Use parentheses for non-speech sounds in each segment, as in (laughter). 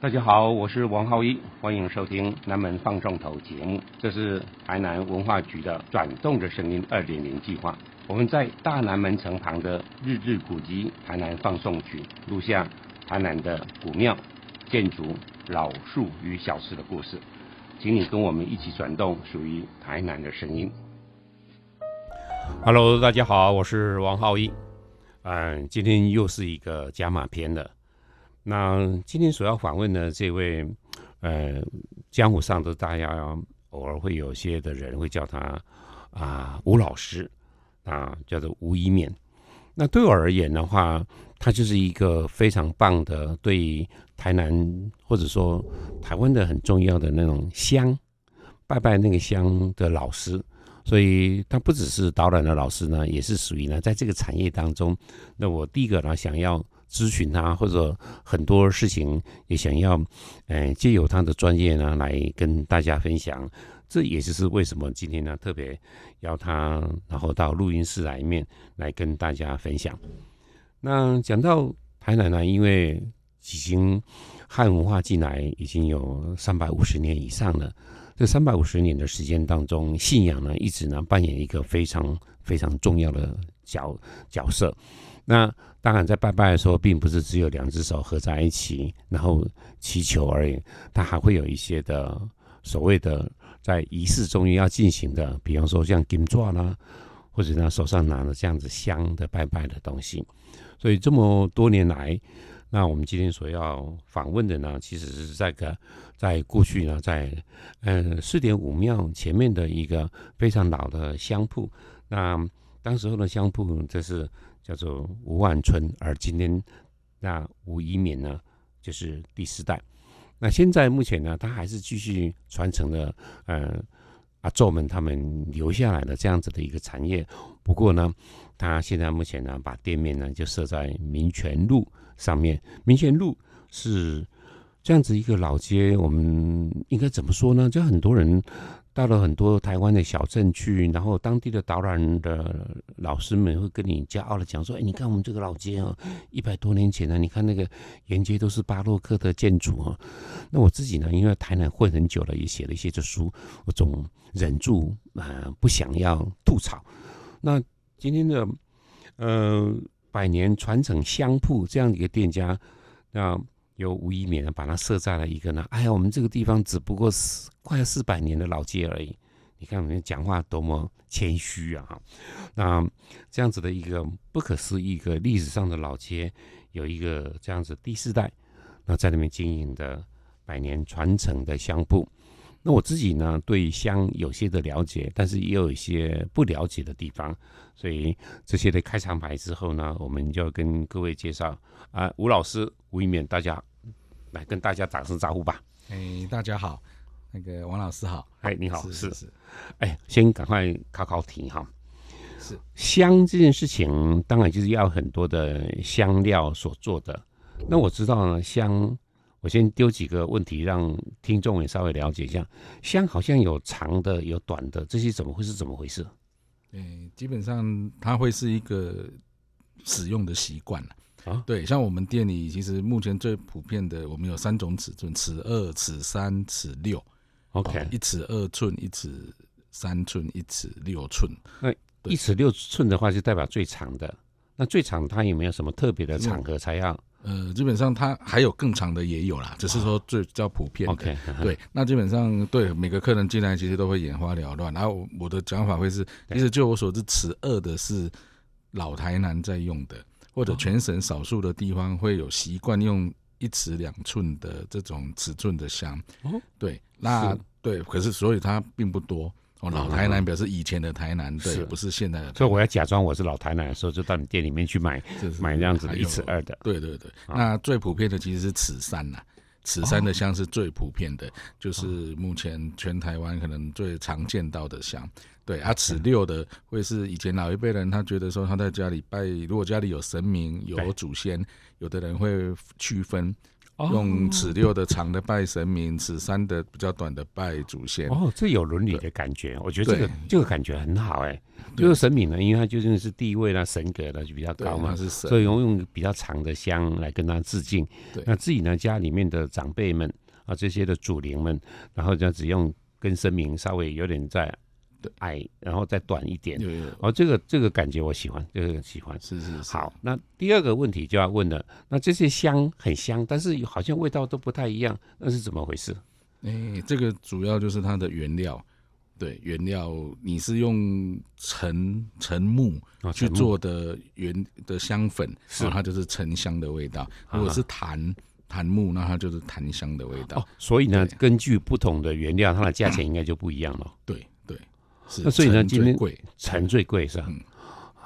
大家好，我是王浩一，欢迎收听南门放送头节目。这是台南文化局的“转动的声音”二点零计划。我们在大南门城旁的日治古迹台南放送区录下台南的古庙、建筑、老树与小吃的故事，请你跟我们一起转动属于台南的声音。Hello，大家好，我是王浩一。嗯，今天又是一个加码篇了。那今天所要访问的这位，呃，江湖上的大家偶尔会有些的人会叫他啊吴老师啊，叫做吴一面。那对我而言的话，他就是一个非常棒的对台南或者说台湾的很重要的那种香拜拜那个香的老师。所以他不只是导览的老师呢，也是属于呢在这个产业当中。那我第一个呢想要。咨询他，或者很多事情也想要，呃，借由他的专业呢来跟大家分享。这也就是为什么今天呢特别邀他，然后到录音室来面来跟大家分享。那讲到台南呢，因为已经汉文化进来已经有三百五十年以上了，这三百五十年的时间当中，信仰呢一直呢扮演一个非常非常重要的角角色。那当然，在拜拜的时候，并不是只有两只手合在一起，然后祈求而已。它还会有一些的所谓的在仪式中要进行的，比方说像金钻啦，或者呢手上拿着这样子香的拜拜的东西。所以这么多年来，那我们今天所要访问的呢，其实是在个在过去呢，在嗯四点五庙前面的一个非常老的香铺。那当时候的香铺，这是。叫做吴万春，而今天那吴一勉呢，就是第四代。那现在目前呢，他还是继续传承了呃阿宙们他们留下来的这样子的一个产业。不过呢，他现在目前呢，把店面呢就设在民权路上面。民权路是这样子一个老街，我们应该怎么说呢？就很多人。到了很多台湾的小镇去，然后当地的导览的老师们会跟你骄傲的讲说：“哎，你看我们这个老街啊，一百多年前呢，你看那个沿街都是巴洛克的建筑啊。”那我自己呢，因为台南混很久了，也写了一些这书，我总忍住啊不想要吐槽。那今天的呃百年传承香铺这样一个店家，那。由吴一勉把它设在了一个呢，哎呀，我们这个地方只不过是快要四百年的老街而已。你看我们讲话多么谦虚啊！那这样子的一个不可思议一个历史上的老街，有一个这样子第四代，那在那边经营的百年传承的香铺。那我自己呢，对香有些的了解，但是也有一些不了解的地方。所以这些的开场白之后呢，我们就跟各位介绍啊，吴老师吴一勉，大家。来跟大家打声招呼吧。哎，大家好，那个王老师好。哎，你好，是是。哎，先赶快考考题哈。是香这件事情，当然就是要很多的香料所做的。那我知道呢，香，我先丢几个问题，让听众也稍微了解一下。香好像有长的，有短的，这些怎么会是怎么回事？哎，基本上它会是一个使用的习惯了。啊，对，像我们店里其实目前最普遍的，我们有三种尺寸：尺二、尺三、尺六。OK，一尺二寸、一尺三寸、一尺六寸。那一尺六寸的话，就代表最长的。那最长它有没有什么特别的场合才要？呃，基本上它还有更长的也有啦，只是说最较普遍。OK，对，那基本上对每个客人进来其实都会眼花缭乱。然后我的讲法会是，其实就我所知，尺二的是老台南在用的。或者全省少数的地方会有习惯用一尺两寸的这种尺寸的香，哦，对，那对，可是所以它并不多。哦，老台南表示以前的台南，对，不是现在的。所以我要假装我是老台南的时候，就到你店里面去买，买这样子的一尺二的。对对对，那最普遍的其实是尺三呐。尺三的香是最普遍的，就是目前全台湾可能最常见到的香。对，啊，尺六的会是以前老一辈人他觉得说他在家里拜，如果家里有神明有祖先，有的人会区分用尺六的长的拜神明，尺三的比较短的拜祖先。哦，这有伦理的感觉，我觉得这个这个感觉很好哎。就是神明呢，因为他究竟是地位啦、神格呢就比较高嘛，所以用用比较长的香来跟他致敬。那自己呢，家里面的长辈们啊，这些的祖灵们，然后就只用跟神明稍微有点在。矮，然后再短一点对。哦，这个这个感觉我喜欢，这个喜欢。是是是。好，那第二个问题就要问了，那这些香很香，但是好像味道都不太一样，那是怎么回事？哎，这个主要就是它的原料。对，原料你是用沉沉木去做的原的香粉，是它就是沉香的味道。如果是檀檀木，那它就是檀香的味道。哦所以呢，根据不同的原料，它的价钱应该就不一样了。对。那所以呢，今天贵，沉最贵是吧？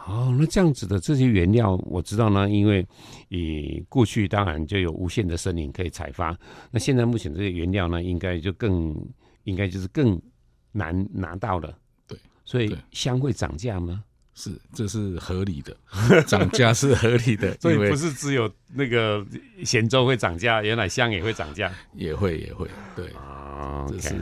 哦，那这样子的这些原料，我知道呢，因为以过去当然就有无限的森林可以采发，那现在目前这些原料呢，应该就更应该就是更难拿到了。对，所以香会涨价吗？是，这是合理的，(laughs) 涨价是合理的，(laughs) 所以不是只有那个咸粥会涨价，原来香也会涨价，也会也会，对啊，这是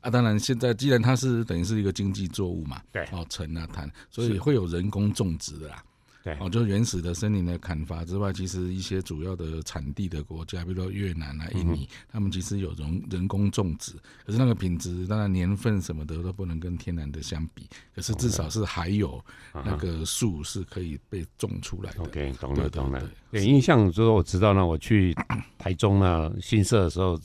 啊，当然现在既然它是等于是一个经济作物嘛，对，哦，沉啊炭，所以会有人工种植的啦。对，哦，就原始的森林的砍伐之外，其实一些主要的产地的国家，比如说越南啊、印尼，他们其实有人人工种植，可是那个品质，当然年份什么的都不能跟天然的相比，可是至少是还有那个树是可以被种出来的。OK，懂了懂了。对，印象中我知道呢，我去台中呢新社的时候，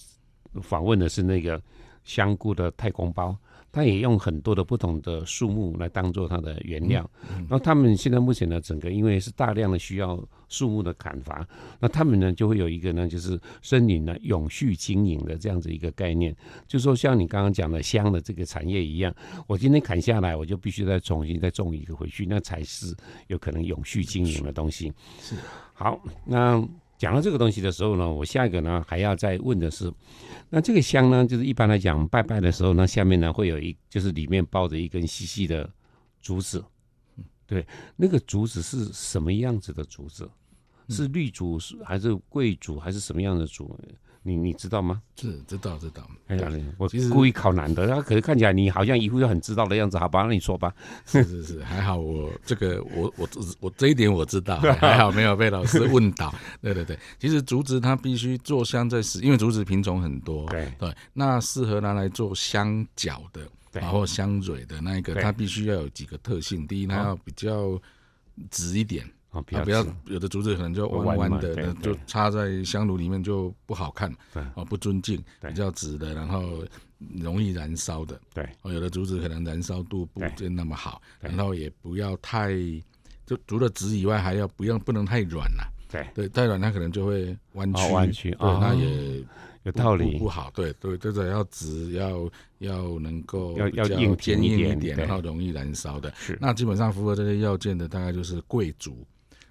访问的是那个香菇的太空包。它也用很多的不同的树木来当做它的原料，然后他们现在目前呢，整个因为是大量的需要树木的砍伐，那他们呢就会有一个呢，就是森林呢永续经营的这样子一个概念，就说像你刚刚讲的香的这个产业一样，我今天砍下来，我就必须再重新再种一个回去，那才是有可能永续经营的东西。是，好，那。讲到这个东西的时候呢，我下一个呢还要再问的是，那这个香呢，就是一般来讲拜拜的时候呢，下面呢会有一，就是里面包着一根细细的竹子，对，那个竹子是什么样子的竹子？是绿竹是还是桂竹还是什么样的竹？你你知道吗？是知道知道。哎呀，我其实故意考难的，他可是看起来你好像一副很知道的样子。好吧，那你说吧。是是是，还好我这个我我我这一点我知道，(laughs) 还好没有被老师问倒。(laughs) 对对对，其实竹子它必须做香在使，因为竹子品种很多。对对，那适合拿来做香角的，然后香蕊的那一个，它必须要有几个特性。第一，它要比较直一点。啊，不要有的竹子可能就弯弯的，那就插在香炉里面就不好看，对，啊，不尊敬，比较直的，然后容易燃烧。的，对，哦，有的竹子可能燃烧度不见那么好，然后也不要太，就除了直以外，还要不要不能太软了，对，对，太软它可能就会弯曲，弯曲，对，那也有道理，不好，对对，这个要直，要要能够要要硬坚硬一点，然后容易燃烧的，是，那基本上符合这些要件的，大概就是贵族。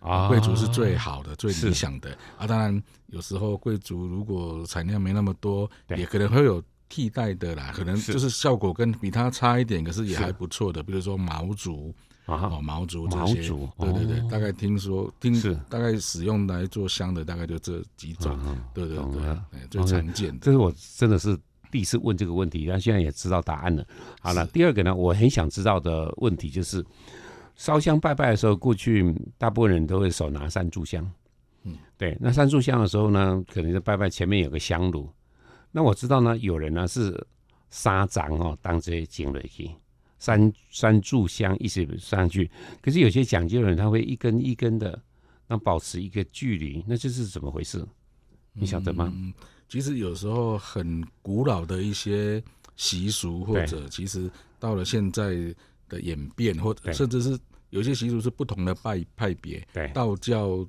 啊，贵族是最好的、最理想的啊！当然，有时候贵族如果产量没那么多，也可能会有替代的啦。可能就是效果跟比它差一点，可是也还不错的。比如说毛竹啊，哦，毛竹这些，对对对，大概听说听大概使用来做香的，大概就这几种，对对对，最常见的。这是我真的是第一次问这个问题，那现在也知道答案了。好了，第二个呢，我很想知道的问题就是。烧香拜拜的时候，过去大部分人都会手拿三炷香，嗯，对。那三炷香的时候呢，可能是拜拜前面有个香炉。那我知道呢，有人呢是沙掌哦，当这些经雷去三三炷香一起上去。可是有些讲究的人，他会一根一根的，那保持一个距离，那这是怎么回事？你晓得吗？其实有时候很古老的一些习俗，或者其实到了现在。的演变，或者甚至是有些习俗是不同的派派别，对。道教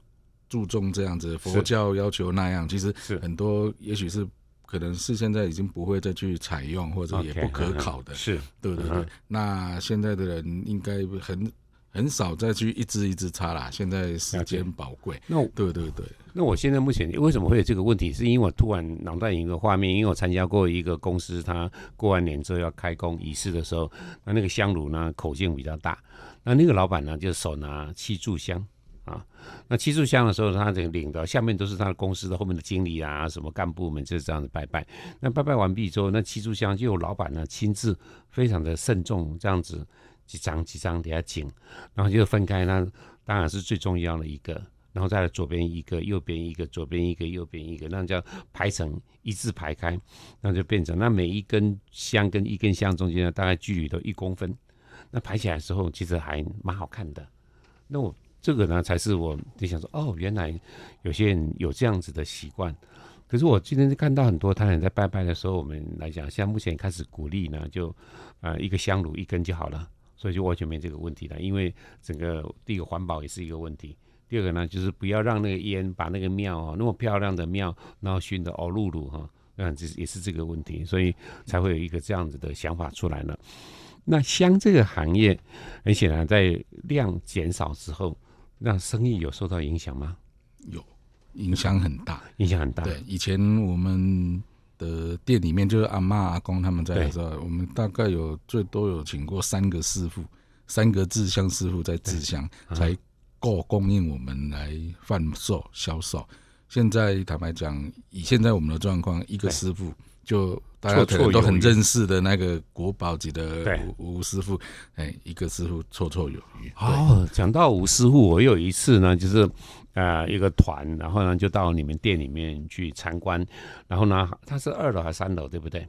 注重这样子，佛教要求那样，其实很多也许是可能是现在已经不会再去采用，或者也不可考的，是。对对对。那现在的人应该很。很少再去一支一支插啦，现在时间宝贵。那对对对，那我现在目前为什么会有这个问题？是因为我突然脑袋有一个画面，因为我参加过一个公司，他过完年之后要开工仪式的时候，那那个香炉呢口径比较大，那那个老板呢就手拿七炷香，啊。那七炷香的时候，他这个领的下面都是他的公司的后面的经理啊，什么干部们就是这样子拜拜。那拜拜完毕之后，那七炷香就有老板呢亲自非常的慎重这样子几张几张给他请，然后就分开。那当然是最重要的一个，然后再来左边一个，右边一个，左边一个，右边一个，那叫排成一字排开，那就变成那每一根香跟一根香中间呢，大概距离都一公分。那排起来的时候，其实还蛮好看的。那我。这个呢，才是我就想说，哦，原来有些人有这样子的习惯。可是我今天看到很多他人在拜拜的时候，我们来讲，现在目前开始鼓励呢，就呃一个香炉一根就好了，所以就完全没这个问题了。因为整个第一个环保也是一个问题，第二个呢，就是不要让那个烟把那个庙啊那么漂亮的庙，然后熏的哦露露哈，嗯，这也是这个问题，所以才会有一个这样子的想法出来了。那香这个行业，很显然在量减少之后。那生意有受到影响吗？有，影响很大，影响很大。对，以前我们的店里面就是阿妈阿公他们在的时候，我们大概有最多有请过三个师傅，三个制香师傅在制香，才够供应我们来贩售销售。现在坦白讲，以现在我们的状况，一个师傅就。大家可能都很认识的那个国宝级的吴吴师傅，哎，一个师傅绰绰有余。哦，讲到吴师傅，我有一次呢，就是呃一个团，然后呢就到你们店里面去参观，然后呢它是二楼还是三楼，对不对？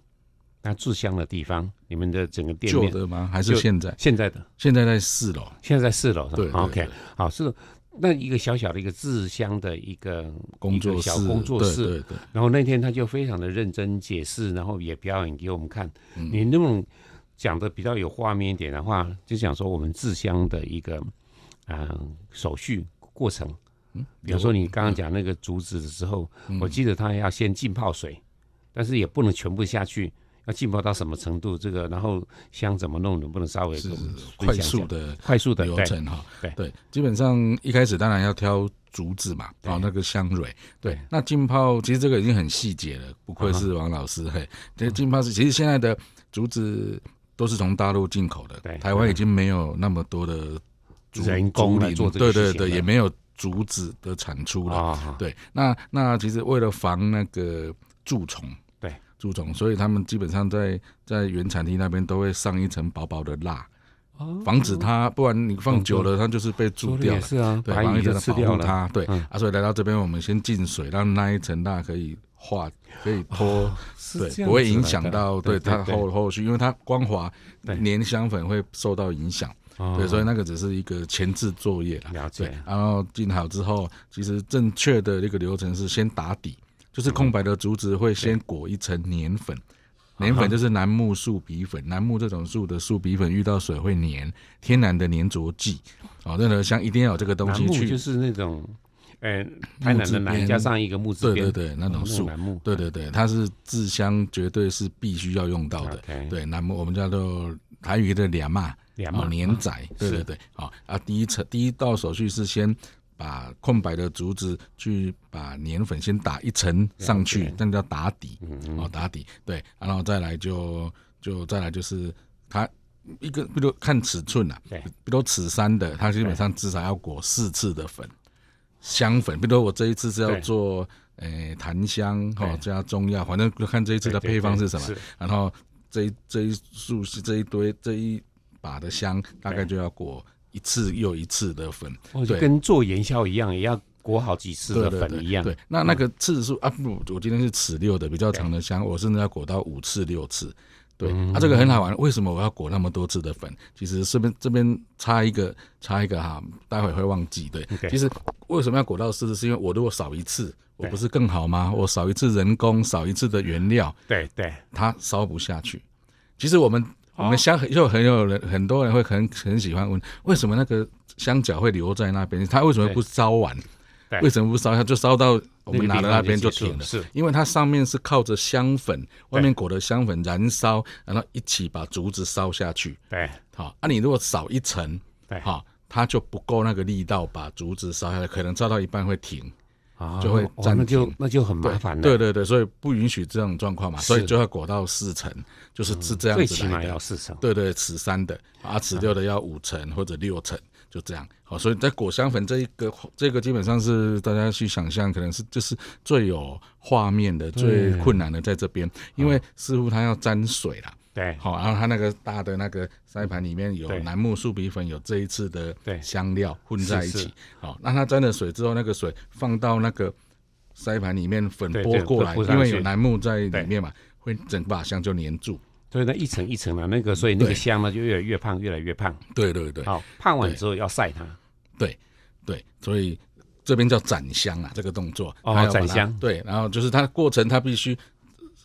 那制香的地方，你们的整个店旧的吗？还是现在？现在的？现在在四楼。现在在四楼。对，OK，好是。那一个小小的一个制香的一个工作小工作室，对对。然后那天他就非常的认真解释，然后也表演给我们看。你那种讲的比较有画面一点的话，就讲说我们制香的一个嗯手续过程。嗯，比如说你刚刚讲那个竹子的时候，我记得它要先浸泡水，但是也不能全部下去。要浸泡到什么程度？这个然后香怎么弄？能不能稍微是快速的快速的流程哈？对对，基本上一开始当然要挑竹子嘛，然后那个香蕊。对，那浸泡其实这个已经很细节了，不愧是王老师。嘿，这浸泡是其实现在的竹子都是从大陆进口的，对，台湾已经没有那么多的人工来做这个，对对对，也没有竹子的产出了。对，那那其实为了防那个蛀虫。对蛀虫，所以他们基本上在在原产地那边都会上一层薄薄的蜡，防止它，不然你放久了，它就是被蛀掉了。是啊，对，防止它保护它。对，啊，所以来到这边，我们先进水，让那一层蜡可以化，可以脱，对，不会影响到对它后后续，因为它光滑，粘香粉会受到影响。对，所以那个只是一个前置作业了解。然后进好之后，其实正确的那个流程是先打底。就是空白的竹子会先裹一层粘粉，粘粉就是楠木树皮粉，楠木这种树的树皮粉遇到水会粘，天然的粘着剂。哦，任何香一定要有这个东西去，就是那种，呃，太南的南加上一个木字对对对，那种树楠木，对对对，它是制香绝对是必须要用到的。对，楠木我们叫做台语的两嘛，两嘛年仔，对对。对，好啊，第一层第一道手续是先。把空白的竹子去把粘粉先打一层上去，那叫打底，哦，打底，对，然后再来就就再来就是它一个，比如看尺寸呐，对，比如尺三的，它基本上至少要裹四次的粉，香粉，比如我这一次是要做诶檀香哈加中药，反正看这一次的配方是什么，然后这一这一束是这一堆这一把的香大概就要裹。一次又一次的粉，对，跟做元宵一样，也要裹好几次的粉一样。对，那那个次数啊，不，我今天是尺六的比较长的香，我甚至要裹到五次六次。对，啊，这个很好玩。为什么我要裹那么多次的粉？其实这边这边插一个插一个哈，待会会忘记。对，其实为什么要裹到四次？是因为我如果少一次，我不是更好吗？我少一次人工，少一次的原料，对对，它烧不下去。其实我们。我们香又很有人，很多人会很很喜欢问，为什么那个香角会留在那边？它为什么不烧完？为什么不烧它就烧到我们拿的那边就停了？是，因为它上面是靠着香粉，外面裹的香粉燃烧，然后一起把竹子烧下去。对，好，啊，你如果少一层，对，好，它就不够那个力道把竹子烧下来，可能烧到一半会停。啊，就会那就那就很麻烦了。对对对，所以不允许这种状况嘛，所以就要裹到四层，就是是这样子最起码要四层。对对，尺三的啊，尺六的要五层或者六层，就这样。好，所以在裹香粉这一个这个基本上是大家去想象，可能是就是最有画面的、最困难的在这边，因为似乎它要沾水啦。对，好，然后它那个大的那个筛盘里面有楠木树皮粉，有这一次的香料混在一起。好，那它沾了水之后，那个水放到那个筛盘里面，粉拨过来，因为有楠木在里面嘛，会整把香就粘住。所以那一层一层的，那个所以那个香呢就越来越胖，越来越胖。对对对。好，胖完之后要晒它。对对，所以这边叫斩香啊，这个动作。哦，斩香。对，然后就是它过程，它必须。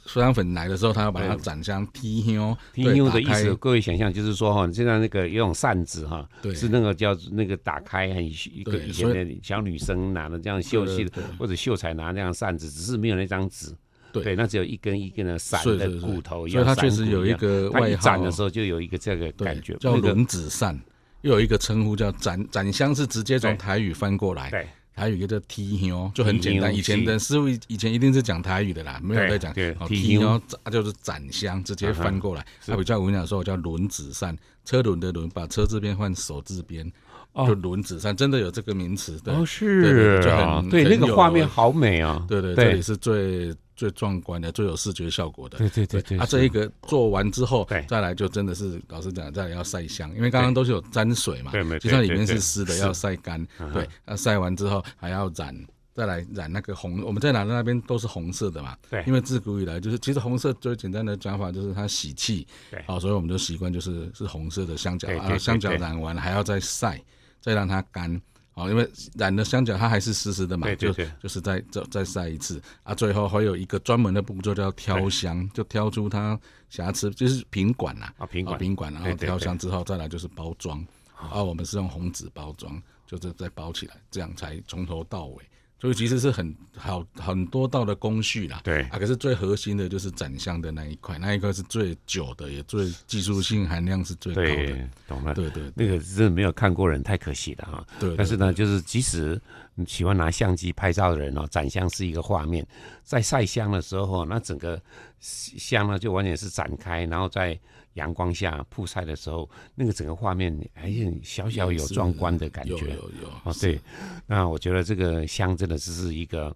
酸香粉来的时候，他要把它斩香踢妞。踢妞的意思，各位想象就是说哈，现在那个有种扇子哈，是那个叫那个打开，很一个以前的小女生拿的这样秀气的，或者秀才拿那样扇子，只是没有那张纸。对，那只有一根一根的散的骨头一样。所以它确实有一个外号。斩的时候就有一个这个感觉，叫轮子扇，又有一个称呼叫展展香，是直接从台语翻过来。对。台语叫踢香，就很简单。以前的师傅以前一定是讲台语的啦，没有在讲踢香，就是展香，直接翻过来。他比较文雅说叫轮子扇，车轮的轮，把车字边换手字边，就轮子扇，真的有这个名词。哦，是啊，对，那个画面好美啊。对对，这里是最。最壮观的、最有视觉效果的，对对对对。啊，这一个做完之后，再来就真的是老师讲，再来要晒香，因为刚刚都是有沾水嘛，对，就算里面是湿的，要晒干。对，那晒完之后还要染，再来染那个红。我们在哪的那边都是红色的嘛，对，因为自古以来就是，其实红色最简单的讲法就是它喜气，对，好，所以我们就习惯就是是红色的香角啊，香角染完还要再晒，再让它干。哦，因为染的香蕉它还是湿湿的嘛，就就是再再再晒一次。啊，最后还有一个专门的步骤叫挑香，就挑出它瑕疵，就是品管呐，啊品管。品管，然后挑香之后再来就是包装，啊我们是用红纸包装，就是再包起来，这样才从头到尾。所以其实是很好很多道的工序啦，对啊，可是最核心的就是展箱的那一块，那一块是最久的，也最技术性含量是最高的。懂了，对对，那个真的没有看过人太可惜了哈。对，但是呢，就是即使喜欢拿相机拍照的人哦，展箱是一个画面，在晒箱的时候，那整个箱呢就完全是展开，然后在。阳光下曝晒的时候，那个整个画面还是小小有壮观的感觉。有有有哦，对。那我觉得这个香真的只是一个，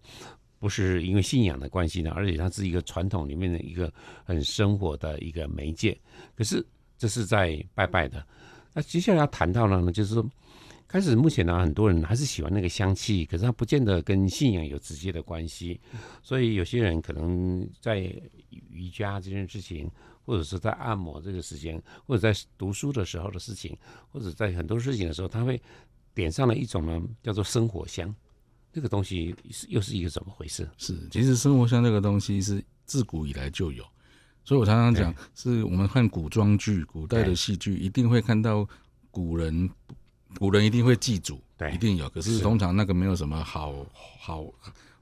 不是因为信仰的关系呢，而且它是一个传统里面的一个很生活的一个媒介。可是这是在拜拜的。那接下来要谈到了呢，就是说，开始目前呢，很多人还是喜欢那个香气，可是它不见得跟信仰有直接的关系。所以有些人可能在瑜伽这件事情。或者是在按摩这个时间，或者在读书的时候的事情，或者在很多事情的时候，他会点上了一种呢，叫做生活香。这个东西是又是一个怎么回事？是，其实生活香这个东西是自古以来就有，所以我常常讲，是我们看古装剧、古代的戏剧，一定会看到古人，古人一定会祭祖，对，一定有。可是通常那个没有什么好好。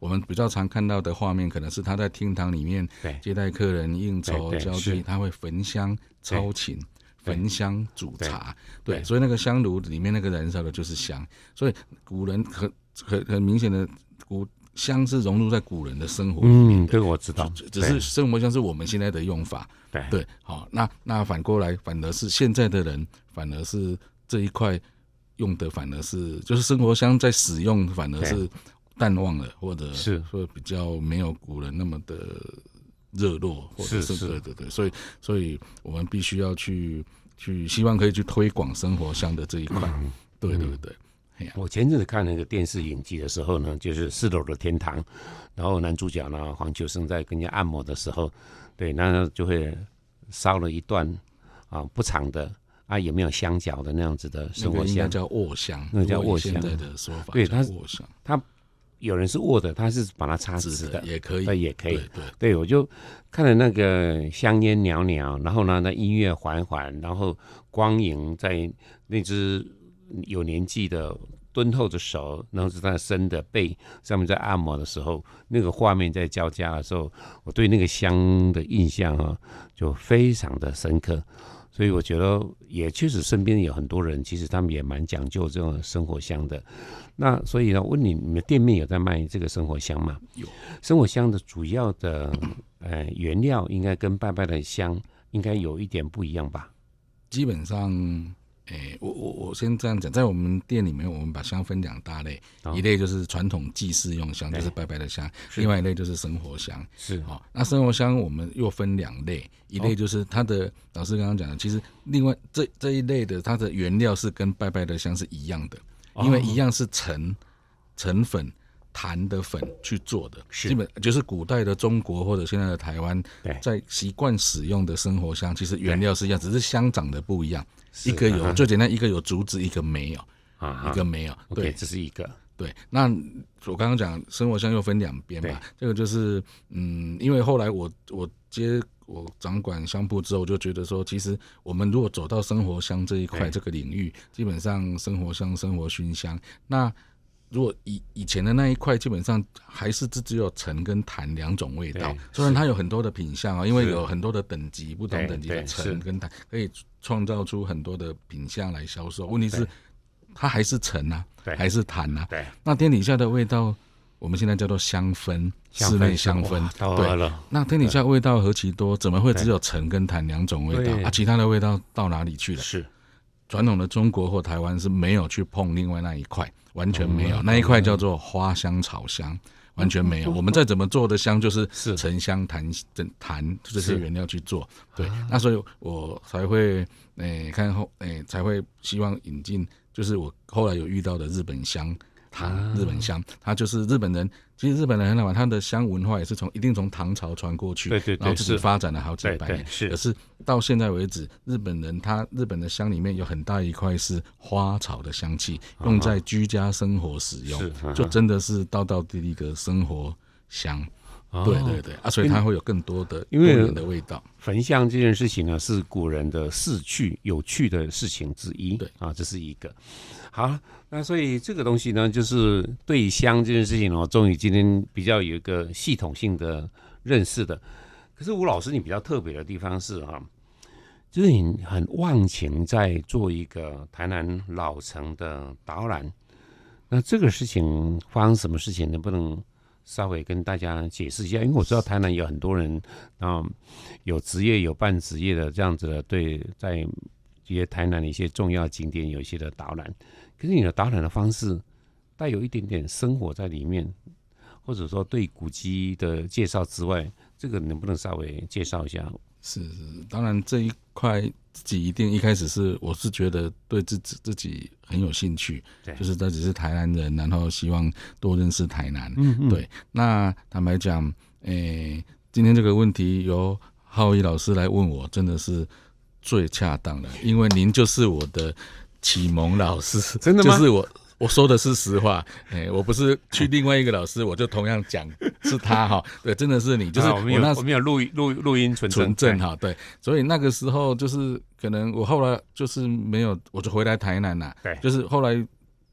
我们比较常看到的画面，可能是他在厅堂里面接待客人、应酬交际，他会焚香操琴、焚香煮茶。对，所以那个香炉里面那个燃烧的就是香。所以古人很很很明显的，古香是融入在古人的生活里面。这个我知道，只是生活香是我们现在的用法。对对，好，那那反过来，反而是现在的人，反而是这一块用的，反而是就是生活香在使用，反而是。淡忘了，或者是。说比较没有古人那么的热络，或者是对对对，所以所以我们必须要去去希望可以去推广生活香的这一块，对对对。我前阵子看那个电视影集的时候呢，就是四楼的天堂，然后男主角呢黄秋生在跟人家按摩的时候，对，那就会烧了一段啊不长的啊也没有香脚的那样子的生活香，那叫卧香，那叫卧香的说法，对，他卧香，他。有人是握的，他是把它擦直的，也可以，也可以。对对，我就看了那个香烟袅袅，然后呢，那音乐缓缓，然后光影在那只有年纪的敦厚的手，然后是他伸的背上面在按摩的时候，那个画面在交加的时候，我对那个香的印象啊，就非常的深刻。所以我觉得也确实身边有很多人，其实他们也蛮讲究这种生活香的。那所以呢，问你，你们店面有在卖这个生活香吗？有。生活香的主要的呃原料应该跟拜拜的香应该有一点不一样吧？基本上诶，我我我先这样讲，在我们店里面，我们把香分两大类，哦一类就是传统祭祀用香，就是拜拜的香；另外一类就是生活香。是哦，那生活香我们又分两类，一类哦就是它的老师刚刚讲的，其实另外这这一类的它的原料是跟拜拜的香是一样的，因为哦一样是陈陈粉。檀的粉去做的，是基本就是古代的中国或者现在的台湾，在习惯使用的生活香，其实原料是一样，只是香长得不一样。是一个有啊最简单，一个有竹子，一个没有，啊一个没有。对。这是一个。对，那我刚刚讲生活香又分两边对。嘛，这个就是嗯，因为后来我我接我掌管香铺之后，我就觉得说，其实我们如果走到生活香这一块对。这个领域，基本上生活香、生活熏香，那如果以以前的那一块，基本上还是只只有橙跟檀两种味道，虽然它有很多的品相啊，因为有很多的等级，不同等级的橙跟檀，可以创造出很多的品相来销售。问题是，它还是橙啊，对。还是檀啊。对。那天底下的味道，我们现在叫做香氛，室内香氛对，了。那天底下味道何其多，怎么会只有橙跟檀两种味道？啊？其他的味道到哪里去了？是。传统的中国或台湾是没有去碰另外那一块，完全没有。哦那一块叫做花香草香，完全没有。(laughs) 我们再怎么做的香，就是是沉香、檀、檀这些原料去做。对，那所以我才会诶、看后诶、才会希望引进，就是我后来有遇到的日本香。唐啊日本香，它就是日本人。其实日本人很好玩，他的香文化也是从一定从唐朝传过去，对对对然后自己是发展了好几对百年。是可是到现在为止，日本人他日本的香里面有很大一块是花草的香气，用在居家生活使用就真的是道道地地的生活香。哦对对对啊，所以它会有更多的因为多元的味道。焚香这件事情呢，是古人的逝去有趣的事情之一。对啊，这是一个。好，那所以这个东西呢，就是对香这件事情哦，终于今天比较有一个系统性的认识的。可是吴老师，你比较特别的地方是哈、就是你很忘情在做一个台南老城的导览。那这个事情发生什么事情，能不能稍微跟大家解释一下？因为我知道台南有很多人啊、有职业有半职业的这样子的，对，在一些台南的一些重要景点有一些的导览。可是你的导览的方式带有一点点生活在里面，或者说对古迹的介绍之外，这个能不能稍微介绍一下？是是，当然这一块自己一定一开始是我是觉得对自己自己很有兴趣对，就是他只是台南人，然后希望多认识台南。嗯嗯，对，那坦白讲，诶、今天这个问题由浩一老师来问我，真的是最恰当的，因为您就是我的启蒙老师，真的吗就是我。我说的是实话，哎、我不是去另外一个老师，我就同样讲是他哈，(laughs) 对，真的是你，就是啊我那我们有录录录音存纯证正哈，对，所以那个时候就是可能我后来就是没有，我就回来台南啦，对。就是后来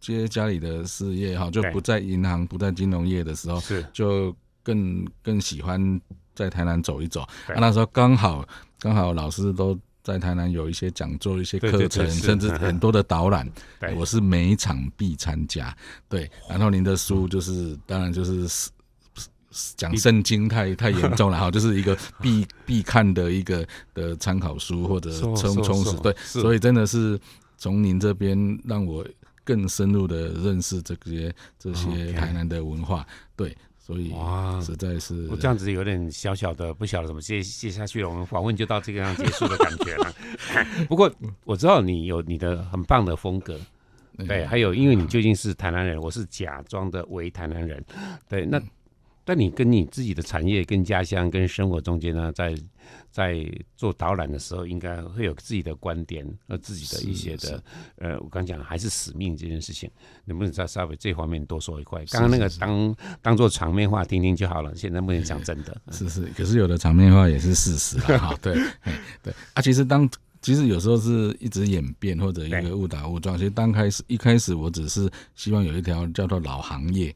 接家里的事业哈，就不在银行、不在金融业的时候，是。就更更喜欢在台南走一走。啊、那时候刚好刚好老师都在台南有一些讲座、一些课程，甚至很多的导览，(laughs) 我是每一场必参加。对，然后您的书就是当然就是。讲圣经太太 (laughs) 严重了。哈，就是一个必必看的一个的参考书或者充充实。对，所以真的是从您这边让我更深入的认识这些这些台南的文化，对，所以哇。实在是我这样子有点小小的不晓得怎么接接下去了，我们访问就到这个样结束的感觉了。(laughs) 不过我知道你有你的很棒的风格，对，还有因为你究竟是台南人，我是假装的伪台南人，对，那但你跟你自己的产业、跟家乡、跟生活中间呢，在在做导览的时候，应该会有自己的观点和自己的一些的呃，我刚讲还是使命这件事情，能不能再稍微这方面多说一块？刚刚那个当当做场面话听听就好了，现在不能讲真的。(laughs) 是是，可是有的场面话也是事实啦，(laughs) 哈，对，对啊，其实当其实有时候是一直演变或者一个误打误撞。其实刚开始一开始我只是希望有一条叫做老行业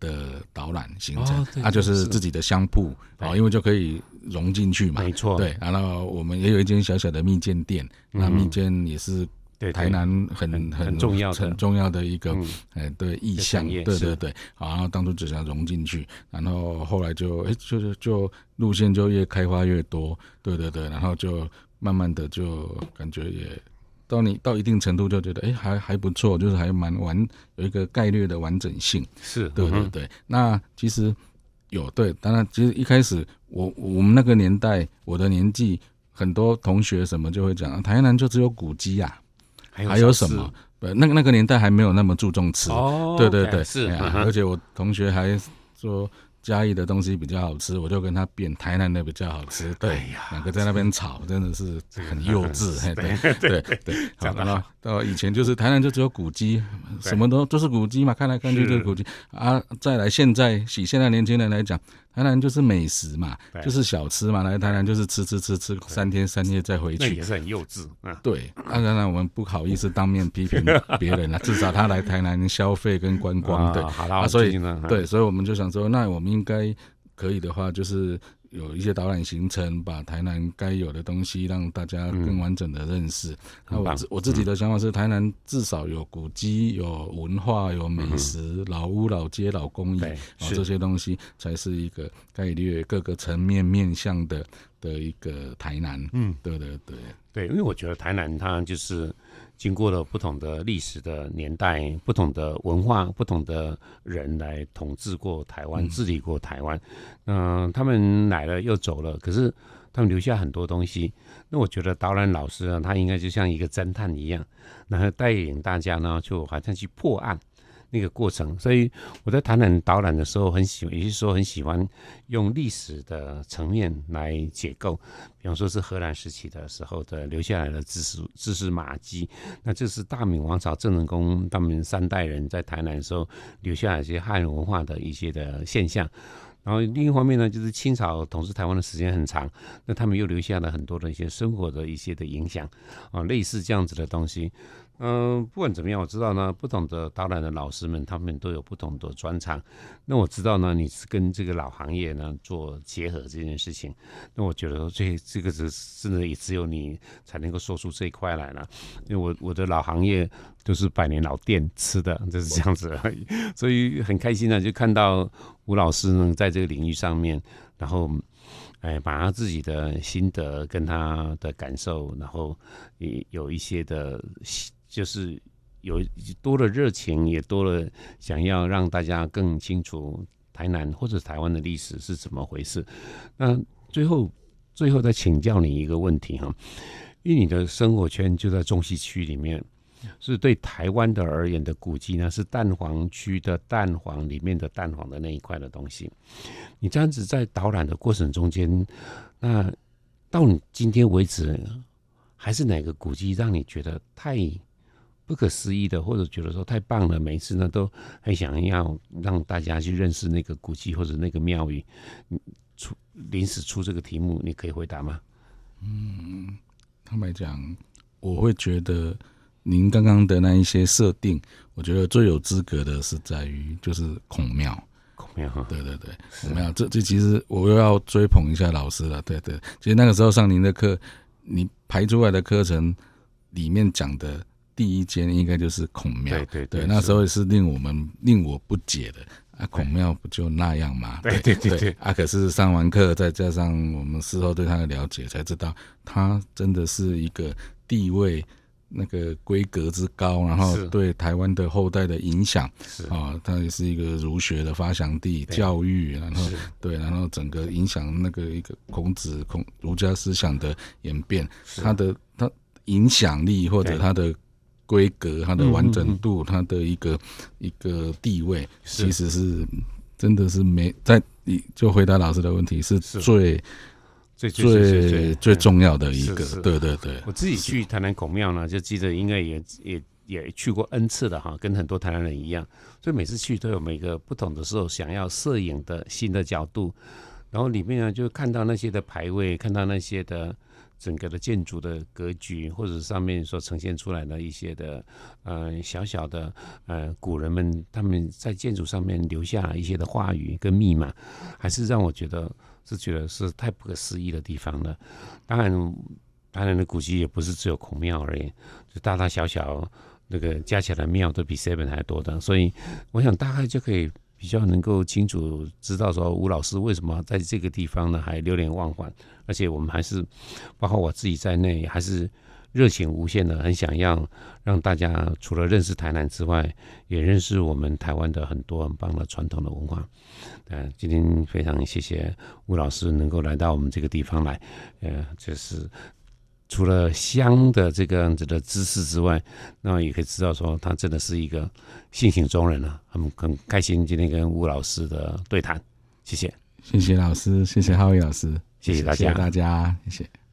的导览行程哦，啊，就是是。自己的香铺对。哦，因为就可以融进去嘛。没错，对，然后我们也有一间小小的蜜饯店，那嗯蜜饯也是台南很很很很重要的。很重要的一个嗯。哎，对意的向，产业是对对对，好，然后当初只想融进去，然后后来就哎，就是就路线就越开发越多，对对对，然后就慢慢的就感觉也到你到一定程度就觉得，哎，还还不错，就是还蛮完有一个概率的完整性。是对对对。那其实有对，当然其实一开始我我们那个年代，我的年纪，很多同学什么就会讲，台南就只有古迹啊，还有什么？呃，那个那个年代还没有那么注重吃。哦，对对对，是。而且我同学还说。嘉义的东西比较好吃，我就跟他辩台南的比较好吃。对，两个在那边吵，真的是很幼稚。(laughs) 对对对，(laughs) 好了，到以前就是台南就只有古迹，什么都都是古迹嘛，看来看去就是古迹啊。再来现在以现在年轻人来讲。台南就是美食嘛，就是小吃嘛。来台南就是吃吃吃吃三天三夜再回去，那也是很幼稚。对，那当然我们不好意思当面批评别人了，(laughs) 至少他来台南消费跟观光，对，啊，所以对，所以我们就想说，那我们应该可以的话，就是。有一些导览行程，把台南该有的东西让大家更完整的认识。那我我自己的想法是，台南至少有古迹、有文化、有美食、老屋、老街、老工艺，这些东西才是一个概略各个层面面向的的一个台南。嗯，对对对对，因为我觉得台南它就是。经过了不同的历史的年代、不同的文化、不同的人来统治过台湾、治理过台湾，嗯，他们来了又走了，可是他们留下很多东西。那我觉得导览老师啊，他应该就像一个侦探一样，然后带领大家呢，就好像去破案。那个过程，所以我在谈谈导览的时候，很喜，有些时候很喜欢用历史的层面来解构，比方说是荷兰时期的时候的留下来的知识知识马迹，那这是大明王朝郑成功他们三代人在台南的时候留下来一些汉文化的一些的现象，然后另一方面呢，就是清朝统治台湾的时间很长，那他们又留下了很多的一些生活的一些的影响。啊，类似这样子的东西。嗯，不管怎么样，我知道呢，不同的导览的老师们，他们都有不同的专长。那我知道呢，你是跟这个老行业呢做结合这件事情。那我觉得这这个是真的也只有你才能够说出这一块来了。因为我我的老行业都是百年老店吃的，就是这样子而已。所以很开心呢，就看到吴老师呢在这个领域上面，然后哎把他自己的心得跟他的感受，然后也有一些的。就是有多了热情，也多了想要让大家更清楚台南或者台湾的历史是怎么回事。那最后，最后再请教你一个问题哈，因为你的生活圈就在中西区里面，是对台湾的而言的古迹呢，是蛋黄区的蛋黄里面的蛋黄的那一块的东西。你这样子在导览的过程中间，那到你今天为止，还是哪个古迹让你觉得太？不可思议的，或者觉得说太棒了，每一次呢都很想要让大家去认识那个古迹或者那个庙宇。出临时出这个题目，你可以回答吗？嗯，坦白讲，我会觉得您刚刚的那一些设定，我觉得最有资格的是在于就是孔庙。孔庙哈，对对对，孔庙。这这其实我又要追捧一下老师了。对对，其实那个时候上您的课，你排出来的课程里面讲的。第一间应该就是孔庙，对对对，那时候也是令我们令我不解的。啊，孔庙不就那样吗？对对对对，啊，可是上完课再加上我们事后对他的了解，才知道他真的是一个地位那个规格之高，然后对台湾的后代的影响。啊，他也是一个儒学的发祥地，教育，然后对，然后整个影响那个一个孔子孔儒家思想的演变，他的他影响力或者他的。规格，它的完整度，它的一个一个地位，其实是真的是没在。你就回答老师的问题，是最最最最重要的一个。对对对，我自己去台南孔庙呢，就记得应该也也也去过 N 次的哈，跟很多台南人一样，所以每次去都有每个不同的时候想要摄影的新的角度，然后里面呢就看到那些的牌位，看到那些的。整个的建筑的格局，或者上面所呈现出来的一些的，呃，小小的，呃，古人们他们在建筑上面留下一些的话语跟密码，还是让我觉得是觉得是太不可思议的地方了。当然，当然的古迹也不是只有孔庙而已，就大大小小那个加起来庙都比 seven 还多的，所以我想大概就可以。比较能够清楚知道说吴老师为什么在这个地方呢还流连忘返，而且我们还是包括我自己在内，还是热情无限的，很想要让大家除了认识台南之外，也认识我们台湾的很多很棒的传统的文化。嗯，今天非常谢谢吴老师能够来到我们这个地方来，呃，就是除了香的这个样子的知识之外，那也可以知道说他真的是一个性情中人啊，很很开心今天跟吴老师的对谈，谢谢，谢谢老师，谢谢浩宇老师，谢谢大家，谢谢大家，谢谢。